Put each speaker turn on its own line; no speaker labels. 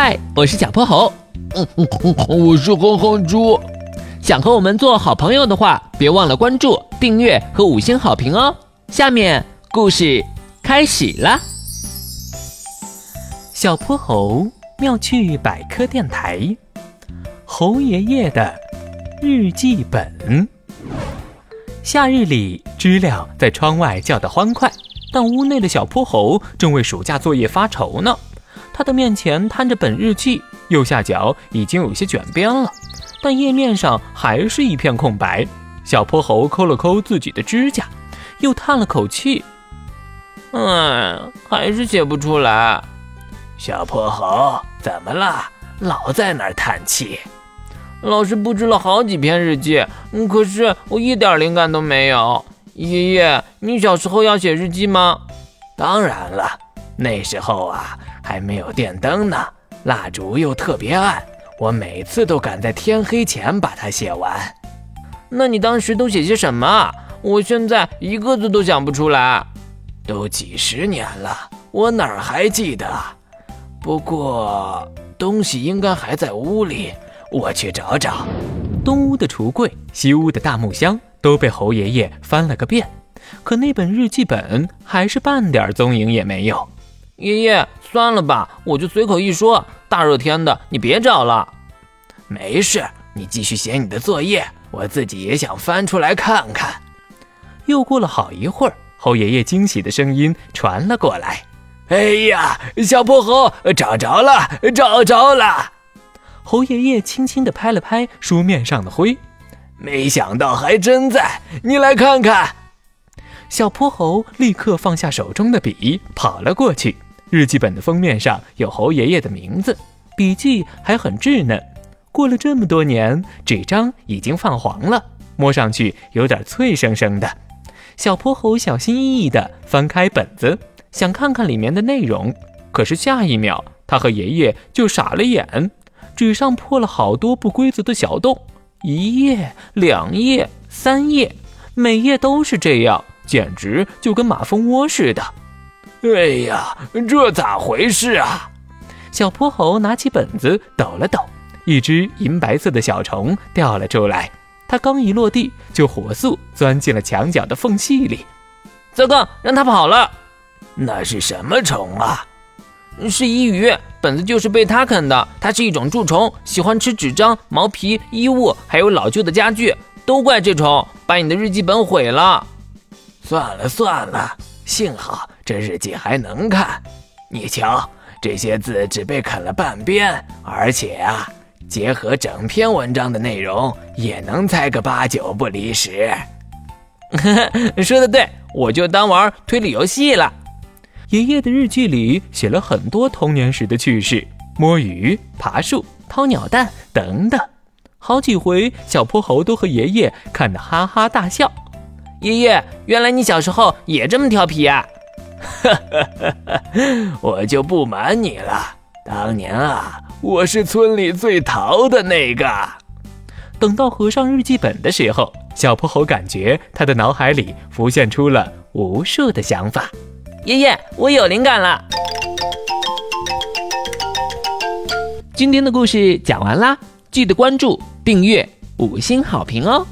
嗨，我是小泼猴。
嗯嗯嗯，我是哼哼猪。
想和我们做好朋友的话，别忘了关注、订阅和五星好评哦。下面故事开始啦。
小泼猴妙趣百科电台，猴爷爷的日记本。夏日里，知了在窗外叫得欢快，但屋内的小泼猴正为暑假作业发愁呢。他的面前摊着本日记，右下角已经有些卷边了，但页面上还是一片空白。小泼猴抠了抠自己的指甲，又叹了口气：“
哎，还是写不出来。”
小泼猴，怎么了？老在那儿叹气。
老师布置了好几篇日记，可是我一点灵感都没有。爷爷，你小时候要写日记吗？
当然了，那时候啊。还没有电灯呢，蜡烛又特别暗，我每次都赶在天黑前把它写完。
那你当时都写些什么？我现在一个字都想不出来。
都几十年了，我哪儿还记得？不过东西应该还在屋里，我去找找。
东屋的橱柜、西屋的大木箱都被猴爷爷翻了个遍，可那本日记本还是半点踪影也没有。
爷爷，算了吧，我就随口一说。大热天的，你别找了。
没事，你继续写你的作业，我自己也想翻出来看看。
又过了好一会儿，猴爷爷惊喜的声音传了过来：“
哎呀，小泼猴，找着了，找着了！”
猴爷爷轻轻地拍了拍书面上的灰，
没想到还真在，你来看看。
小泼猴立刻放下手中的笔，跑了过去。日记本的封面上有猴爷爷的名字，笔记还很稚嫩。过了这么多年，纸张已经泛黄了，摸上去有点脆生生的。小泼猴小心翼翼地翻开本子，想看看里面的内容。可是下一秒，他和爷爷就傻了眼，纸上破了好多不规则的小洞，一页、两页、三页，每页都是这样，简直就跟马蜂窝似的。
哎呀，这咋回事啊！
小泼猴拿起本子抖了抖，一只银白色的小虫掉了出来。它刚一落地，就火速钻进了墙角的缝隙里。
糟糕，让它跑了！
那是什么虫啊？
是伊鱼，本子就是被它啃的。它是一种蛀虫，喜欢吃纸张、毛皮、衣物，还有老旧的家具。都怪这虫，把你的日记本毁了。
算了算了。幸好这日记还能看，你瞧，这些字只被啃了半边，而且啊，结合整篇文章的内容，也能猜个八九不离十。
说的对，我就当玩推理游戏了。
爷爷的日记里写了很多童年时的趣事，摸鱼、爬树、掏鸟蛋等等，好几回小泼猴都和爷爷看得哈哈大笑。
爷爷，原来你小时候也这么调皮啊！
我就不瞒你了，当年啊，我是村里最淘的那个。
等到合上日记本的时候，小泼猴感觉他的脑海里浮现出了无数的想法。
爷爷，我有灵感了！
今天的故事讲完啦，记得关注、订阅、五星好评哦！